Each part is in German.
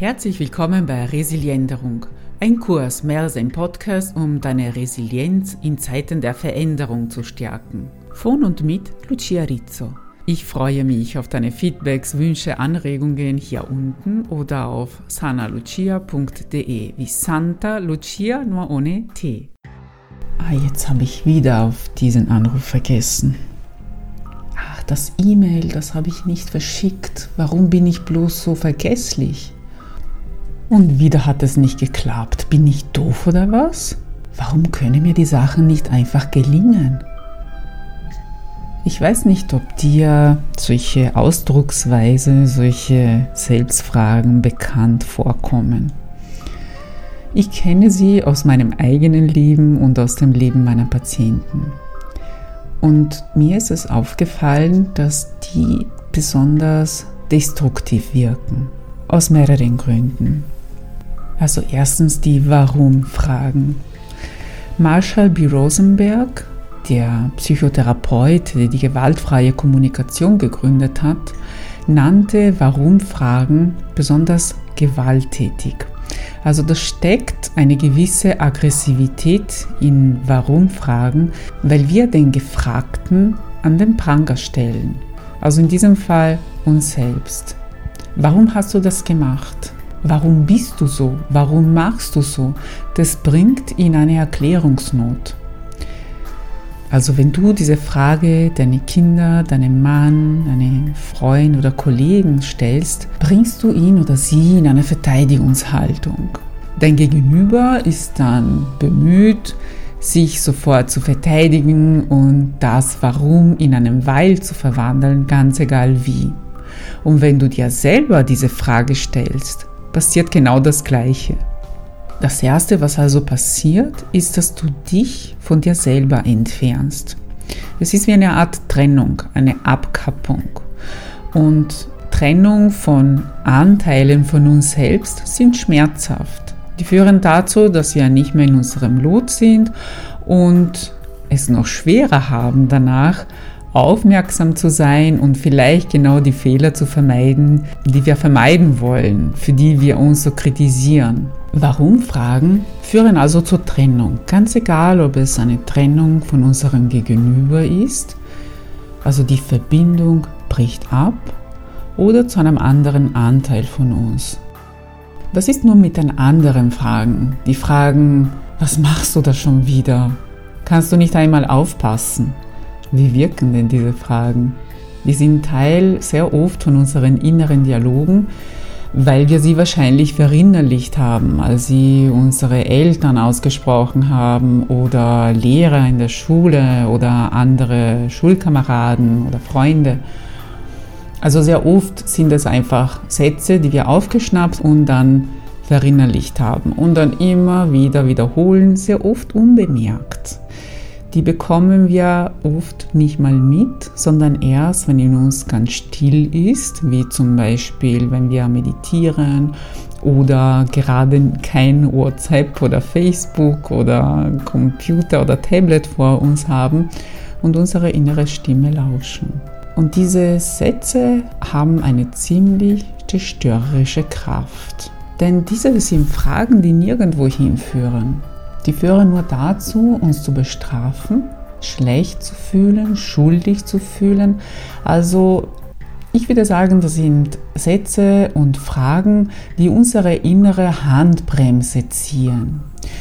Herzlich willkommen bei Resilienderung, ein Kurs mehr als ein Podcast, um deine Resilienz in Zeiten der Veränderung zu stärken. Von und mit Lucia Rizzo. Ich freue mich auf deine Feedbacks, Wünsche, Anregungen hier unten oder auf sanalucia.de wie Santa Lucia nur ohne T. Ah, jetzt habe ich wieder auf diesen Anruf vergessen. Ach, das E-Mail, das habe ich nicht verschickt. Warum bin ich bloß so vergesslich? Und wieder hat es nicht geklappt. Bin ich doof oder was? Warum können mir die Sachen nicht einfach gelingen? Ich weiß nicht, ob dir solche Ausdrucksweise, solche Selbstfragen bekannt vorkommen. Ich kenne sie aus meinem eigenen Leben und aus dem Leben meiner Patienten. Und mir ist es aufgefallen, dass die besonders destruktiv wirken. Aus mehreren Gründen. Also erstens die Warum-Fragen. Marshall B. Rosenberg, der Psychotherapeut, der die gewaltfreie Kommunikation gegründet hat, nannte Warum-Fragen besonders gewalttätig. Also da steckt eine gewisse Aggressivität in Warum-Fragen, weil wir den Gefragten an den Pranger stellen. Also in diesem Fall uns selbst. Warum hast du das gemacht? Warum bist du so? Warum machst du so? Das bringt in eine Erklärungsnot. Also wenn du diese Frage deine Kinder, deinem Mann, deinen Freund oder Kollegen stellst, bringst du ihn oder sie in eine Verteidigungshaltung. Dein Gegenüber ist dann bemüht, sich sofort zu verteidigen und das Warum in einem Weil zu verwandeln, ganz egal wie. Und wenn du dir selber diese Frage stellst, passiert genau das Gleiche. Das Erste, was also passiert, ist, dass du dich von dir selber entfernst. Es ist wie eine Art Trennung, eine Abkappung. Und Trennung von Anteilen von uns selbst sind schmerzhaft. Die führen dazu, dass wir nicht mehr in unserem Lot sind und es noch schwerer haben danach, aufmerksam zu sein und vielleicht genau die Fehler zu vermeiden, die wir vermeiden wollen, für die wir uns so kritisieren. Warum Fragen führen also zur Trennung, ganz egal, ob es eine Trennung von unserem Gegenüber ist, also die Verbindung bricht ab, oder zu einem anderen Anteil von uns. Was ist nun mit den anderen Fragen? Die Fragen, was machst du da schon wieder? Kannst du nicht einmal aufpassen? Wie wirken denn diese Fragen? Die sind Teil sehr oft von unseren inneren Dialogen, weil wir sie wahrscheinlich verinnerlicht haben, als sie unsere Eltern ausgesprochen haben oder Lehrer in der Schule oder andere Schulkameraden oder Freunde. Also sehr oft sind es einfach Sätze, die wir aufgeschnappt und dann verinnerlicht haben und dann immer wieder wiederholen, sehr oft unbemerkt die bekommen wir oft nicht mal mit, sondern erst, wenn in uns ganz still ist, wie zum Beispiel, wenn wir meditieren oder gerade kein WhatsApp oder Facebook oder Computer oder Tablet vor uns haben und unsere innere Stimme lauschen. Und diese Sätze haben eine ziemlich zerstörerische Kraft. Denn diese sind Fragen, die nirgendwo hinführen. Die führen nur dazu, uns zu bestrafen, schlecht zu fühlen, schuldig zu fühlen. Also ich würde sagen, das sind Sätze und Fragen, die unsere innere Handbremse ziehen,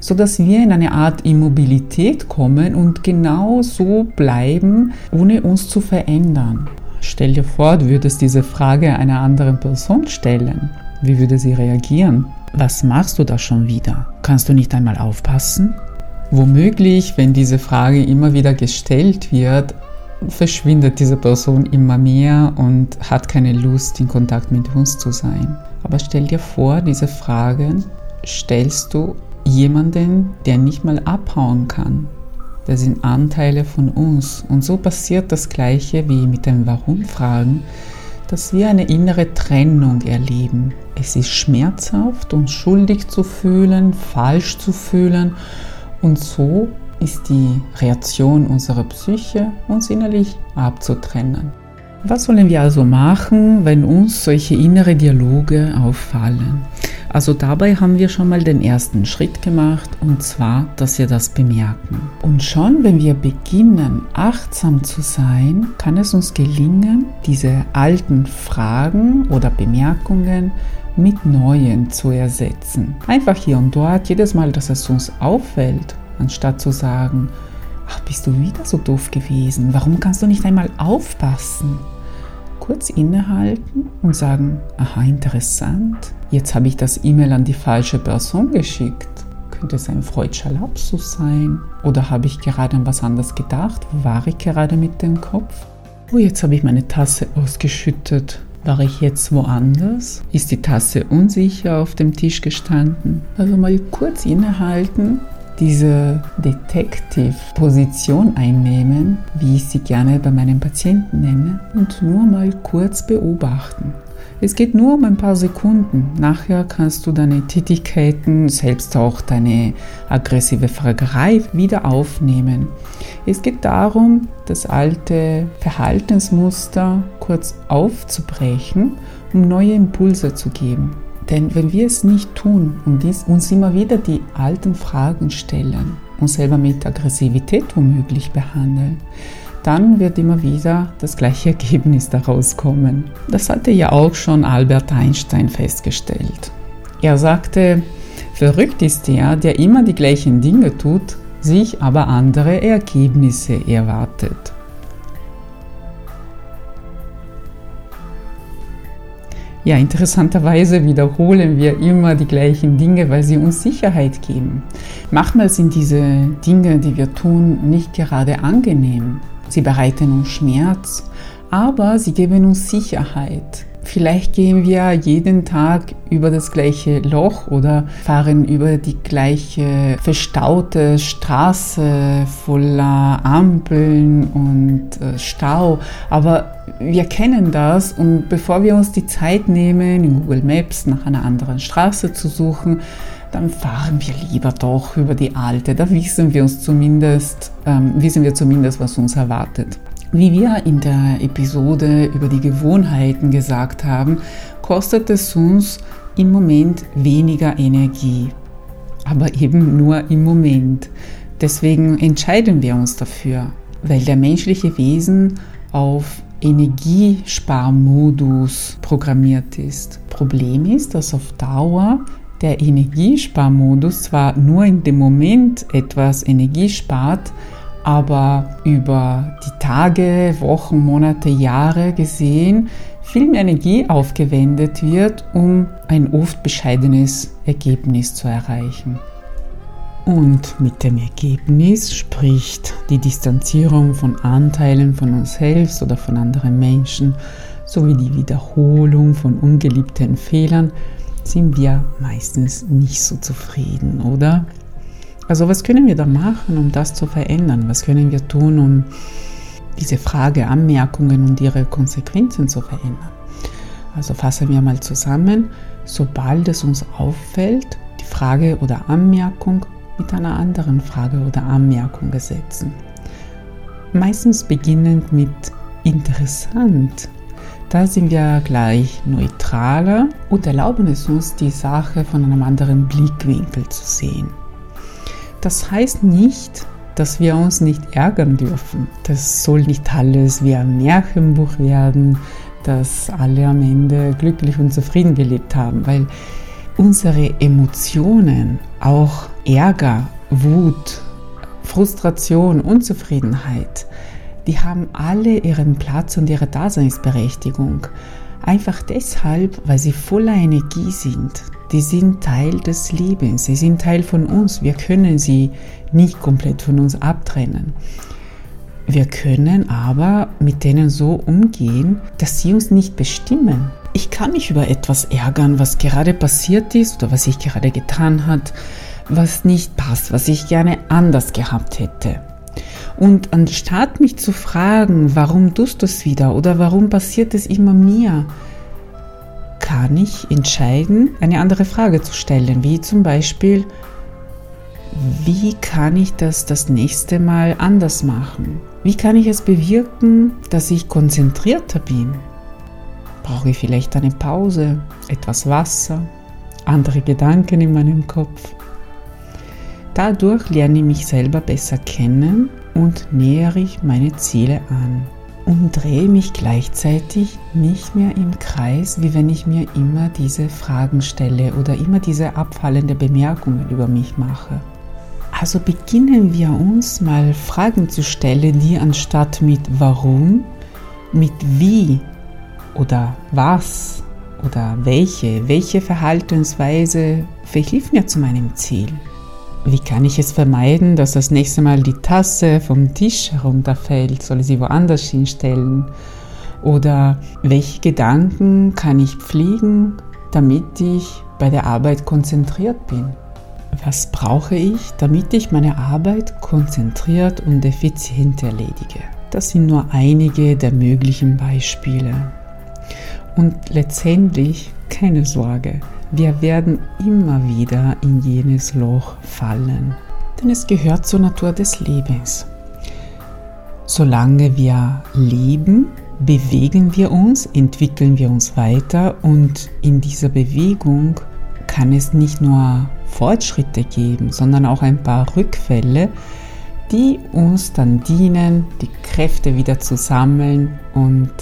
sodass wir in eine Art Immobilität kommen und genau so bleiben, ohne uns zu verändern. Stell dir vor, du würdest diese Frage einer anderen Person stellen. Wie würde sie reagieren? Was machst du da schon wieder? Kannst du nicht einmal aufpassen? Womöglich, wenn diese Frage immer wieder gestellt wird, verschwindet diese Person immer mehr und hat keine Lust, in Kontakt mit uns zu sein. Aber stell dir vor, diese Fragen stellst du jemanden, der nicht mal abhauen kann. Das sind Anteile von uns. Und so passiert das Gleiche wie mit den Warum-Fragen dass wir eine innere Trennung erleben. Es ist schmerzhaft, uns schuldig zu fühlen, falsch zu fühlen und so ist die Reaktion unserer Psyche, uns innerlich abzutrennen. Was sollen wir also machen, wenn uns solche innere Dialoge auffallen? Also dabei haben wir schon mal den ersten Schritt gemacht und zwar, dass wir das bemerken. Und schon wenn wir beginnen, achtsam zu sein, kann es uns gelingen, diese alten Fragen oder Bemerkungen mit neuen zu ersetzen. Einfach hier und dort, jedes Mal, dass es uns auffällt, anstatt zu sagen, ach, bist du wieder so doof gewesen, warum kannst du nicht einmal aufpassen? Kurz innehalten und sagen, aha, interessant, jetzt habe ich das E-Mail an die falsche Person geschickt. Könnte es ein freudscher Lapsus sein? Oder habe ich gerade an was anderes gedacht? Wo war ich gerade mit dem Kopf? Oh, jetzt habe ich meine Tasse ausgeschüttet. War ich jetzt woanders? Ist die Tasse unsicher auf dem Tisch gestanden? Also mal kurz innehalten, diese Detective-Position einnehmen, wie ich sie gerne bei meinen Patienten nenne, und nur mal kurz beobachten. Es geht nur um ein paar Sekunden. Nachher kannst du deine Tätigkeiten, selbst auch deine aggressive Fragerei wieder aufnehmen. Es geht darum, das alte Verhaltensmuster kurz aufzubrechen, um neue Impulse zu geben. Denn wenn wir es nicht tun und uns immer wieder die alten Fragen stellen, uns selber mit Aggressivität womöglich behandeln, dann wird immer wieder das gleiche Ergebnis daraus kommen. Das hatte ja auch schon Albert Einstein festgestellt. Er sagte, verrückt ist der, der immer die gleichen Dinge tut, sich aber andere Ergebnisse erwartet. Ja, interessanterweise wiederholen wir immer die gleichen Dinge, weil sie uns Sicherheit geben. Manchmal sind diese Dinge, die wir tun, nicht gerade angenehm. Sie bereiten uns Schmerz, aber sie geben uns Sicherheit. Vielleicht gehen wir jeden Tag über das gleiche Loch oder fahren über die gleiche verstaute Straße voller Ampeln und äh, Stau. Aber wir kennen das und bevor wir uns die Zeit nehmen, in Google Maps nach einer anderen Straße zu suchen, dann fahren wir lieber doch über die alte. Da wissen wir uns zumindest, ähm, wissen wir zumindest, was uns erwartet. Wie wir in der Episode über die Gewohnheiten gesagt haben, kostet es uns im Moment weniger Energie. Aber eben nur im Moment. Deswegen entscheiden wir uns dafür, weil der menschliche Wesen auf Energiesparmodus programmiert ist. Problem ist, dass auf Dauer der Energiesparmodus zwar nur in dem Moment etwas Energie spart, aber über die Tage, Wochen, Monate, Jahre gesehen viel mehr Energie aufgewendet wird, um ein oft bescheidenes Ergebnis zu erreichen. Und mit dem Ergebnis spricht die Distanzierung von Anteilen von uns selbst oder von anderen Menschen sowie die Wiederholung von ungeliebten Fehlern sind wir meistens nicht so zufrieden, oder? Also was können wir da machen, um das zu verändern? Was können wir tun, um diese Frage, Anmerkungen und ihre Konsequenzen zu verändern? Also fassen wir mal zusammen, sobald es uns auffällt, die Frage oder Anmerkung mit einer anderen Frage oder Anmerkung ersetzen. Meistens beginnend mit interessant da sind wir gleich neutraler und erlauben es uns, die Sache von einem anderen Blickwinkel zu sehen. Das heißt nicht, dass wir uns nicht ärgern dürfen. Das soll nicht alles wie ein Märchenbuch werden, dass alle am Ende glücklich und zufrieden gelebt haben, weil unsere Emotionen, auch Ärger, Wut, Frustration, Unzufriedenheit, die haben alle ihren Platz und ihre Daseinsberechtigung. Einfach deshalb, weil sie voller Energie sind. Die sind Teil des Lebens, sie sind Teil von uns. Wir können sie nicht komplett von uns abtrennen. Wir können aber mit denen so umgehen, dass sie uns nicht bestimmen. Ich kann mich über etwas ärgern, was gerade passiert ist oder was ich gerade getan hat, was nicht passt, was ich gerne anders gehabt hätte. Und anstatt mich zu fragen, warum tust du es wieder oder warum passiert es immer mir, kann ich entscheiden, eine andere Frage zu stellen, wie zum Beispiel, wie kann ich das das nächste Mal anders machen? Wie kann ich es bewirken, dass ich konzentrierter bin? Brauche ich vielleicht eine Pause, etwas Wasser, andere Gedanken in meinem Kopf? Dadurch lerne ich mich selber besser kennen und nähere ich meine Ziele an und drehe mich gleichzeitig nicht mehr im Kreis, wie wenn ich mir immer diese Fragen stelle oder immer diese abfallende Bemerkungen über mich mache. Also beginnen wir uns mal Fragen zu stellen, die anstatt mit warum, mit wie oder was oder welche, welche Verhaltensweise verhilft mir zu meinem Ziel. Wie kann ich es vermeiden, dass das nächste Mal die Tasse vom Tisch herunterfällt? Soll ich sie woanders hinstellen? Oder welche Gedanken kann ich pflegen, damit ich bei der Arbeit konzentriert bin? Was brauche ich, damit ich meine Arbeit konzentriert und effizient erledige? Das sind nur einige der möglichen Beispiele. Und letztendlich keine Sorge, wir werden immer wieder in jenes Loch fallen, denn es gehört zur Natur des Lebens. Solange wir leben, bewegen wir uns, entwickeln wir uns weiter und in dieser Bewegung kann es nicht nur Fortschritte geben, sondern auch ein paar Rückfälle, die uns dann dienen, die Kräfte wieder zu sammeln und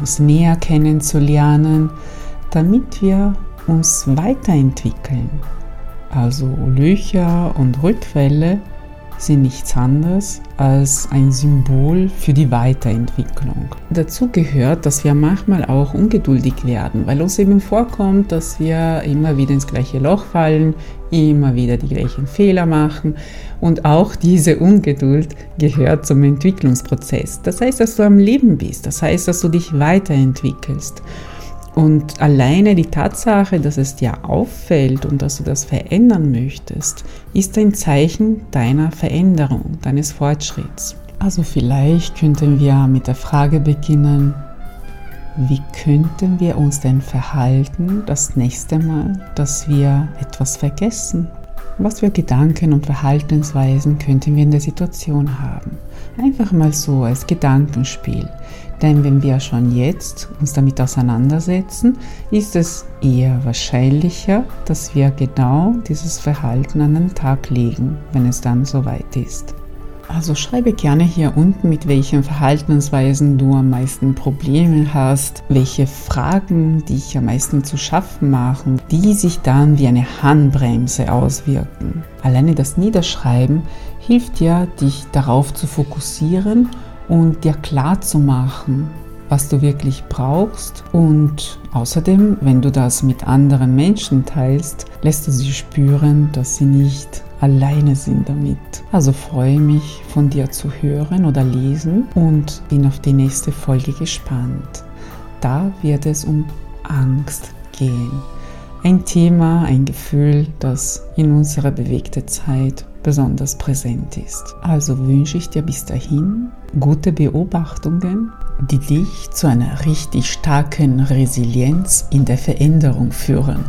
uns näher kennenzulernen, damit wir uns weiterentwickeln. Also Löcher und Rückfälle sind nichts anderes als ein Symbol für die Weiterentwicklung. Dazu gehört, dass wir manchmal auch ungeduldig werden, weil uns eben vorkommt, dass wir immer wieder ins gleiche Loch fallen, immer wieder die gleichen Fehler machen und auch diese Ungeduld gehört zum Entwicklungsprozess. Das heißt, dass du am Leben bist, das heißt, dass du dich weiterentwickelst. Und alleine die Tatsache, dass es dir auffällt und dass du das verändern möchtest, ist ein Zeichen deiner Veränderung, deines Fortschritts. Also vielleicht könnten wir mit der Frage beginnen, wie könnten wir uns denn verhalten das nächste Mal, dass wir etwas vergessen? Was für Gedanken und Verhaltensweisen könnten wir in der Situation haben? Einfach mal so als Gedankenspiel. Denn wenn wir schon jetzt uns damit auseinandersetzen, ist es eher wahrscheinlicher, dass wir genau dieses Verhalten an den Tag legen, wenn es dann soweit ist. Also schreibe gerne hier unten, mit welchen Verhaltensweisen du am meisten Probleme hast, welche Fragen dich am meisten zu schaffen machen, die sich dann wie eine Handbremse auswirken. Alleine das Niederschreiben hilft dir, dich darauf zu fokussieren und dir klar zu machen, was du wirklich brauchst. Und außerdem, wenn du das mit anderen Menschen teilst, lässt du sie spüren, dass sie nicht alleine sind damit. Also freue mich von dir zu hören oder lesen und bin auf die nächste Folge gespannt. Da wird es um Angst gehen. Ein Thema, ein Gefühl, das in unserer bewegten Zeit besonders präsent ist. Also wünsche ich dir bis dahin gute Beobachtungen, die dich zu einer richtig starken Resilienz in der Veränderung führen.